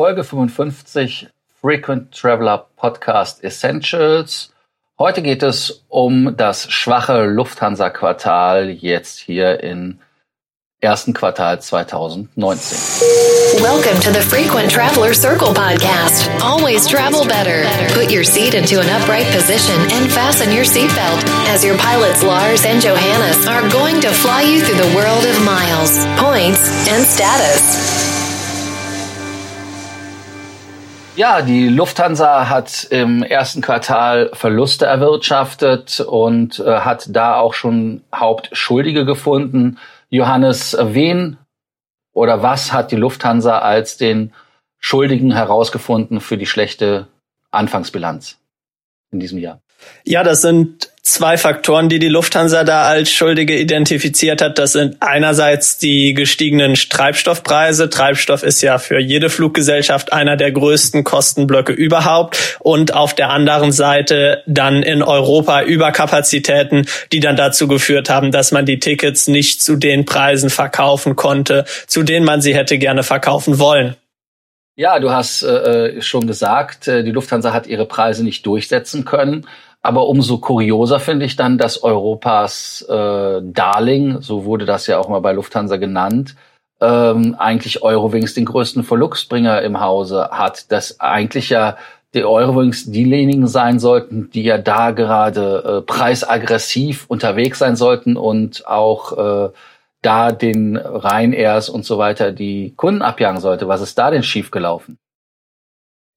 Folge 55 Frequent Traveler Podcast Essentials. Heute geht es um das schwache Lufthansa-Quartal jetzt hier in ersten Quartal 2019. Welcome to the Frequent Traveler Circle podcast. Always travel better. Put your seat into an upright position and fasten your seatbelt as your pilots Lars and Johannes are going to fly you through the world of miles, points and status. Ja, die Lufthansa hat im ersten Quartal Verluste erwirtschaftet und äh, hat da auch schon Hauptschuldige gefunden. Johannes, wen oder was hat die Lufthansa als den Schuldigen herausgefunden für die schlechte Anfangsbilanz in diesem Jahr? Ja, das sind zwei Faktoren, die die Lufthansa da als Schuldige identifiziert hat. Das sind einerseits die gestiegenen Treibstoffpreise. Treibstoff ist ja für jede Fluggesellschaft einer der größten Kostenblöcke überhaupt. Und auf der anderen Seite dann in Europa Überkapazitäten, die dann dazu geführt haben, dass man die Tickets nicht zu den Preisen verkaufen konnte, zu denen man sie hätte gerne verkaufen wollen. Ja, du hast äh, schon gesagt, äh, die Lufthansa hat ihre Preise nicht durchsetzen können. Aber umso kurioser finde ich dann, dass Europas äh, Darling, so wurde das ja auch mal bei Lufthansa genannt, ähm, eigentlich Eurowings den größten Verluxbringer im Hause hat. Dass eigentlich ja die Eurowings diejenigen sein sollten, die ja da gerade äh, preisaggressiv unterwegs sein sollten und auch äh, da den Rheinairs und so weiter die Kunden abjagen sollte. Was ist da denn schiefgelaufen?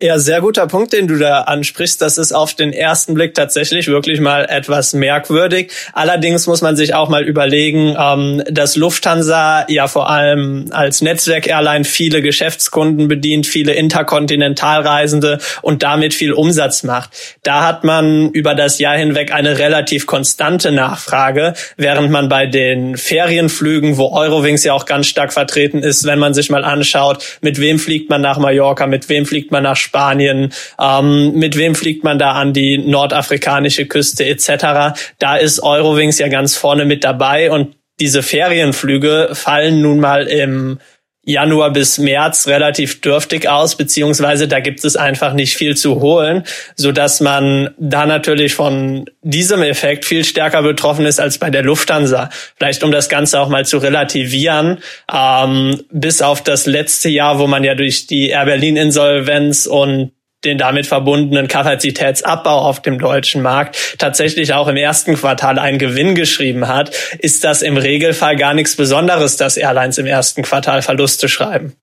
Ja, sehr guter Punkt, den du da ansprichst. Das ist auf den ersten Blick tatsächlich wirklich mal etwas merkwürdig. Allerdings muss man sich auch mal überlegen, ähm, dass Lufthansa ja vor allem als Netzwerk-Airline viele Geschäftskunden bedient, viele Interkontinentalreisende und damit viel Umsatz macht. Da hat man über das Jahr hinweg eine relativ konstante Nachfrage, während man bei den Ferienflügen, wo Eurowings ja auch ganz stark vertreten ist, wenn man sich mal anschaut, mit wem fliegt man nach Mallorca, mit wem fliegt man nach Spanien, ähm, mit wem fliegt man da an die nordafrikanische Küste etc. Da ist Eurowings ja ganz vorne mit dabei und diese Ferienflüge fallen nun mal im Januar bis März relativ dürftig aus, beziehungsweise da gibt es einfach nicht viel zu holen, so dass man da natürlich von diesem Effekt viel stärker betroffen ist als bei der Lufthansa. Vielleicht um das Ganze auch mal zu relativieren, ähm, bis auf das letzte Jahr, wo man ja durch die Air Berlin Insolvenz und den damit verbundenen Kapazitätsabbau auf dem deutschen Markt tatsächlich auch im ersten Quartal einen Gewinn geschrieben hat, ist das im Regelfall gar nichts Besonderes, dass Airlines im ersten Quartal Verluste schreiben.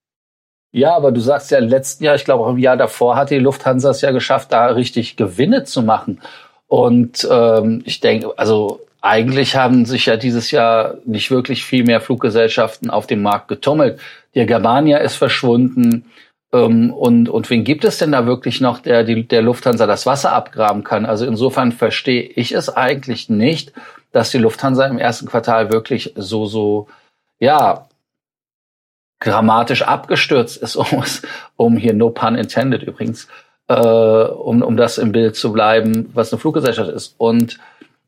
Ja, aber du sagst ja im letzten Jahr, ich glaube auch im Jahr davor hat die Lufthansa es ja geschafft, da richtig Gewinne zu machen. Und ähm, ich denke, also eigentlich haben sich ja dieses Jahr nicht wirklich viel mehr Fluggesellschaften auf dem Markt getummelt. Die Germania ist verschwunden. Ähm, und, und wen gibt es denn da wirklich noch, der die, der Lufthansa das Wasser abgraben kann? Also insofern verstehe ich es eigentlich nicht, dass die Lufthansa im ersten Quartal wirklich so, so, ja, grammatisch abgestürzt ist, um, um hier no pun intended übrigens, äh, um, um das im Bild zu bleiben, was eine Fluggesellschaft ist. Und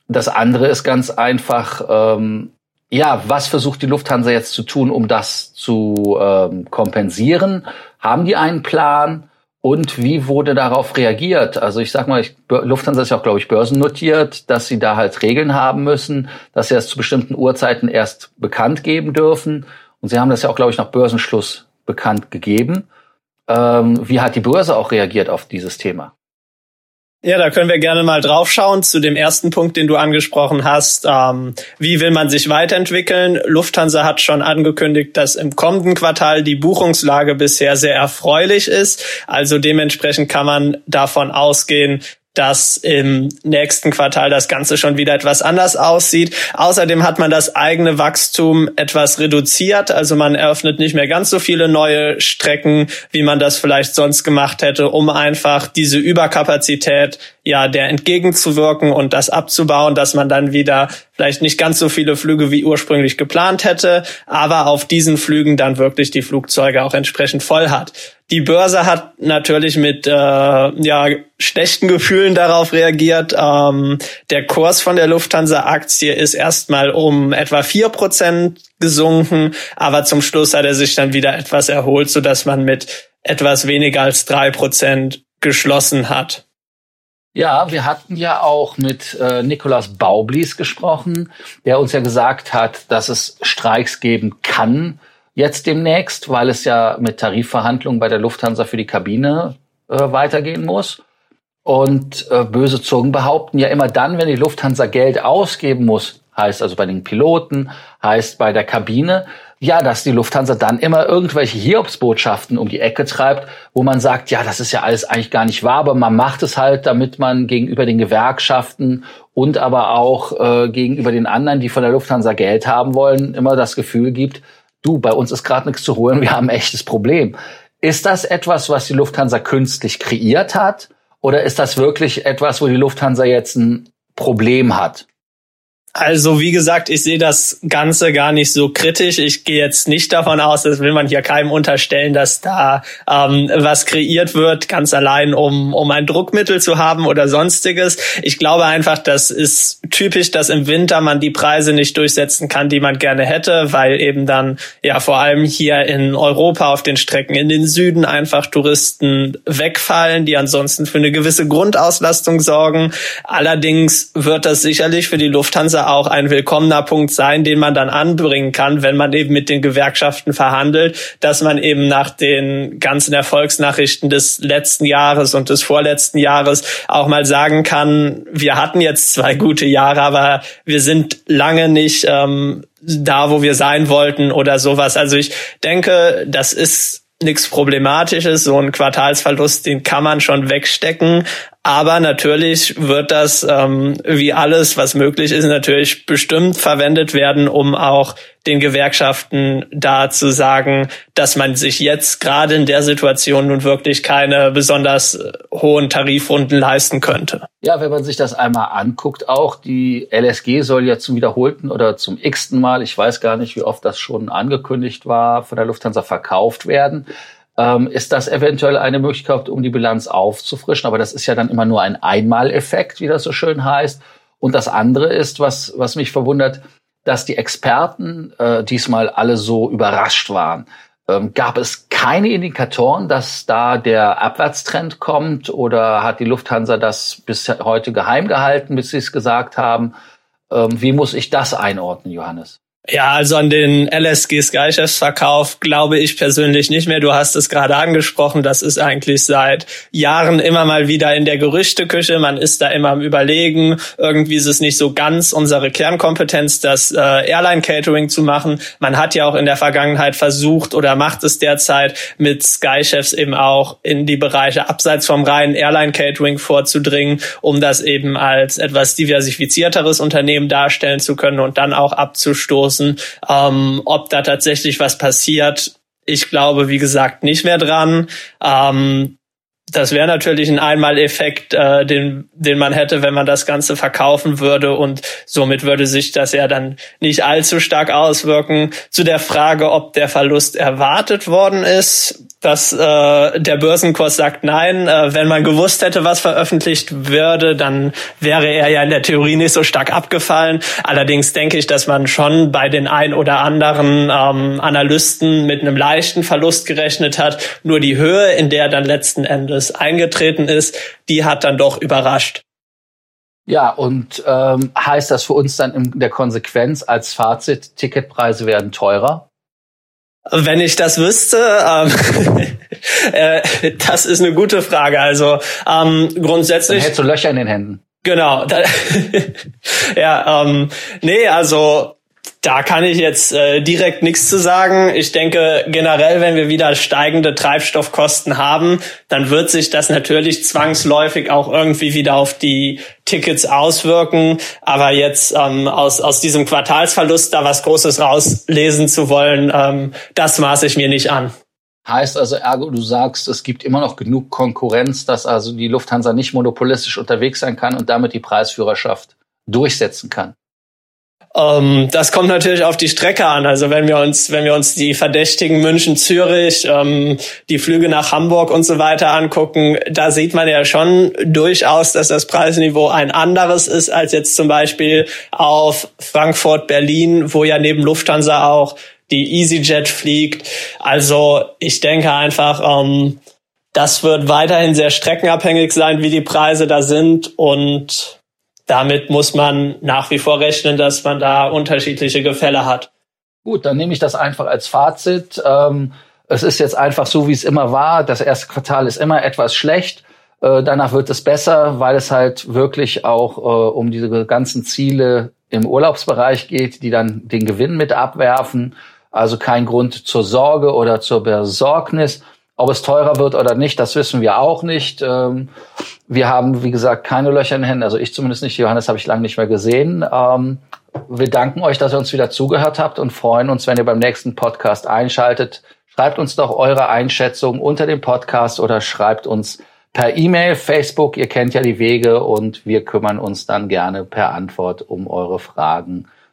das andere ist ganz einfach, ähm, ja, was versucht die Lufthansa jetzt zu tun, um das zu ähm, kompensieren? Haben die einen Plan? Und wie wurde darauf reagiert? Also ich sag mal, ich, Lufthansa ist ja auch, glaube ich, börsennotiert, dass sie da halt Regeln haben müssen, dass sie das zu bestimmten Uhrzeiten erst bekannt geben dürfen. Und sie haben das ja auch, glaube ich, nach Börsenschluss bekannt gegeben. Ähm, wie hat die Börse auch reagiert auf dieses Thema? Ja, da können wir gerne mal draufschauen zu dem ersten Punkt, den du angesprochen hast. Ähm, wie will man sich weiterentwickeln? Lufthansa hat schon angekündigt, dass im kommenden Quartal die Buchungslage bisher sehr erfreulich ist. Also dementsprechend kann man davon ausgehen, dass im nächsten Quartal das Ganze schon wieder etwas anders aussieht. Außerdem hat man das eigene Wachstum etwas reduziert. Also man eröffnet nicht mehr ganz so viele neue Strecken, wie man das vielleicht sonst gemacht hätte, um einfach diese Überkapazität ja der entgegenzuwirken und das abzubauen, dass man dann wieder vielleicht nicht ganz so viele Flüge wie ursprünglich geplant hätte, aber auf diesen Flügen dann wirklich die Flugzeuge auch entsprechend voll hat. Die Börse hat natürlich mit äh, ja, schlechten Gefühlen darauf reagiert. Ähm, der Kurs von der Lufthansa-Aktie ist erstmal um etwa vier Prozent gesunken, aber zum Schluss hat er sich dann wieder etwas erholt, so dass man mit etwas weniger als drei Prozent geschlossen hat. Ja, wir hatten ja auch mit äh, Nikolaus Baublis gesprochen, der uns ja gesagt hat, dass es Streiks geben kann jetzt demnächst, weil es ja mit Tarifverhandlungen bei der Lufthansa für die Kabine äh, weitergehen muss. Und äh, böse Zungen behaupten ja immer dann, wenn die Lufthansa Geld ausgeben muss, heißt also bei den Piloten, heißt bei der Kabine, ja, dass die Lufthansa dann immer irgendwelche Hiobsbotschaften um die Ecke treibt, wo man sagt, ja, das ist ja alles eigentlich gar nicht wahr, aber man macht es halt, damit man gegenüber den Gewerkschaften und aber auch äh, gegenüber den anderen, die von der Lufthansa Geld haben wollen, immer das Gefühl gibt, du, bei uns ist gerade nichts zu holen, wir haben ein echtes Problem. Ist das etwas, was die Lufthansa künstlich kreiert hat? Oder ist das wirklich etwas, wo die Lufthansa jetzt ein Problem hat? Also wie gesagt, ich sehe das Ganze gar nicht so kritisch. Ich gehe jetzt nicht davon aus, das will man hier keinem unterstellen, dass da ähm, was kreiert wird, ganz allein, um, um ein Druckmittel zu haben oder sonstiges. Ich glaube einfach, das ist typisch, dass im Winter man die Preise nicht durchsetzen kann, die man gerne hätte, weil eben dann ja vor allem hier in Europa auf den Strecken in den Süden einfach Touristen wegfallen, die ansonsten für eine gewisse Grundauslastung sorgen. Allerdings wird das sicherlich für die Lufthansa auch ein willkommener Punkt sein, den man dann anbringen kann, wenn man eben mit den Gewerkschaften verhandelt, dass man eben nach den ganzen Erfolgsnachrichten des letzten Jahres und des vorletzten Jahres auch mal sagen kann, wir hatten jetzt zwei gute Jahre, aber wir sind lange nicht ähm, da, wo wir sein wollten oder sowas. Also ich denke, das ist nichts Problematisches. So ein Quartalsverlust, den kann man schon wegstecken. Aber natürlich wird das, ähm, wie alles, was möglich ist, natürlich bestimmt verwendet werden, um auch den Gewerkschaften da zu sagen, dass man sich jetzt gerade in der Situation nun wirklich keine besonders äh, hohen Tarifrunden leisten könnte. Ja, wenn man sich das einmal anguckt, auch die LSG soll ja zum wiederholten oder zum x-ten Mal, ich weiß gar nicht, wie oft das schon angekündigt war, von der Lufthansa verkauft werden ähm, ist das eventuell eine Möglichkeit, um die Bilanz aufzufrischen. Aber das ist ja dann immer nur ein Einmaleffekt, wie das so schön heißt. Und das andere ist, was, was mich verwundert, dass die Experten äh, diesmal alle so überrascht waren. Ähm, gab es keine Indikatoren, dass da der Abwärtstrend kommt oder hat die Lufthansa das bis heute geheim gehalten, bis sie es gesagt haben? Ähm, wie muss ich das einordnen, Johannes? Ja, also an den LSG Sky Chefs Verkauf glaube ich persönlich nicht mehr. Du hast es gerade angesprochen. Das ist eigentlich seit Jahren immer mal wieder in der Gerüchteküche. Man ist da immer am Überlegen. Irgendwie ist es nicht so ganz unsere Kernkompetenz, das äh, Airline Catering zu machen. Man hat ja auch in der Vergangenheit versucht oder macht es derzeit mit Sky Chefs eben auch in die Bereiche abseits vom reinen Airline Catering vorzudringen, um das eben als etwas diversifizierteres Unternehmen darstellen zu können und dann auch abzustoßen draußen. Ähm, ob da tatsächlich was passiert, ich glaube, wie gesagt, nicht mehr dran. Ähm, das wäre natürlich ein Einmaleffekt, äh, den, den man hätte, wenn man das Ganze verkaufen würde und somit würde sich das ja dann nicht allzu stark auswirken. Zu der Frage, ob der Verlust erwartet worden ist, dass äh, der Börsenkurs sagt nein. Äh, wenn man gewusst hätte, was veröffentlicht würde, dann wäre er ja in der Theorie nicht so stark abgefallen. Allerdings denke ich, dass man schon bei den ein oder anderen ähm, Analysten mit einem leichten Verlust gerechnet hat. Nur die Höhe, in der dann letzten Endes eingetreten ist, die hat dann doch überrascht. Ja, und ähm, heißt das für uns dann in der Konsequenz als Fazit, Ticketpreise werden teurer? Wenn ich das wüsste, ähm, äh, das ist eine gute Frage. Also ähm, grundsätzlich. Dann hättest du Löcher in den Händen. Genau. Da, ja, ähm, nee, also da kann ich jetzt äh, direkt nichts zu sagen. Ich denke generell, wenn wir wieder steigende Treibstoffkosten haben, dann wird sich das natürlich zwangsläufig auch irgendwie wieder auf die Tickets auswirken. Aber jetzt ähm, aus, aus diesem Quartalsverlust da was Großes rauslesen zu wollen, ähm, das maße ich mir nicht an. Heißt also, ergo, du sagst, es gibt immer noch genug Konkurrenz, dass also die Lufthansa nicht monopolistisch unterwegs sein kann und damit die Preisführerschaft durchsetzen kann. Ähm, das kommt natürlich auf die Strecke an. Also wenn wir uns, wenn wir uns die verdächtigen München, Zürich, ähm, die Flüge nach Hamburg und so weiter angucken, da sieht man ja schon durchaus, dass das Preisniveau ein anderes ist als jetzt zum Beispiel auf Frankfurt, Berlin, wo ja neben Lufthansa auch die EasyJet fliegt. Also ich denke einfach, ähm, das wird weiterhin sehr streckenabhängig sein, wie die Preise da sind und damit muss man nach wie vor rechnen, dass man da unterschiedliche Gefälle hat. Gut, dann nehme ich das einfach als Fazit. Ähm, es ist jetzt einfach so, wie es immer war. Das erste Quartal ist immer etwas schlecht. Äh, danach wird es besser, weil es halt wirklich auch äh, um diese ganzen Ziele im Urlaubsbereich geht, die dann den Gewinn mit abwerfen. Also kein Grund zur Sorge oder zur Besorgnis. Ob es teurer wird oder nicht, das wissen wir auch nicht. Ähm, wir haben, wie gesagt, keine Löcher in den Händen. Also ich zumindest nicht. Johannes habe ich lange nicht mehr gesehen. Ähm, wir danken euch, dass ihr uns wieder zugehört habt und freuen uns, wenn ihr beim nächsten Podcast einschaltet. Schreibt uns doch eure Einschätzung unter dem Podcast oder schreibt uns per E-Mail, Facebook. Ihr kennt ja die Wege und wir kümmern uns dann gerne per Antwort um eure Fragen.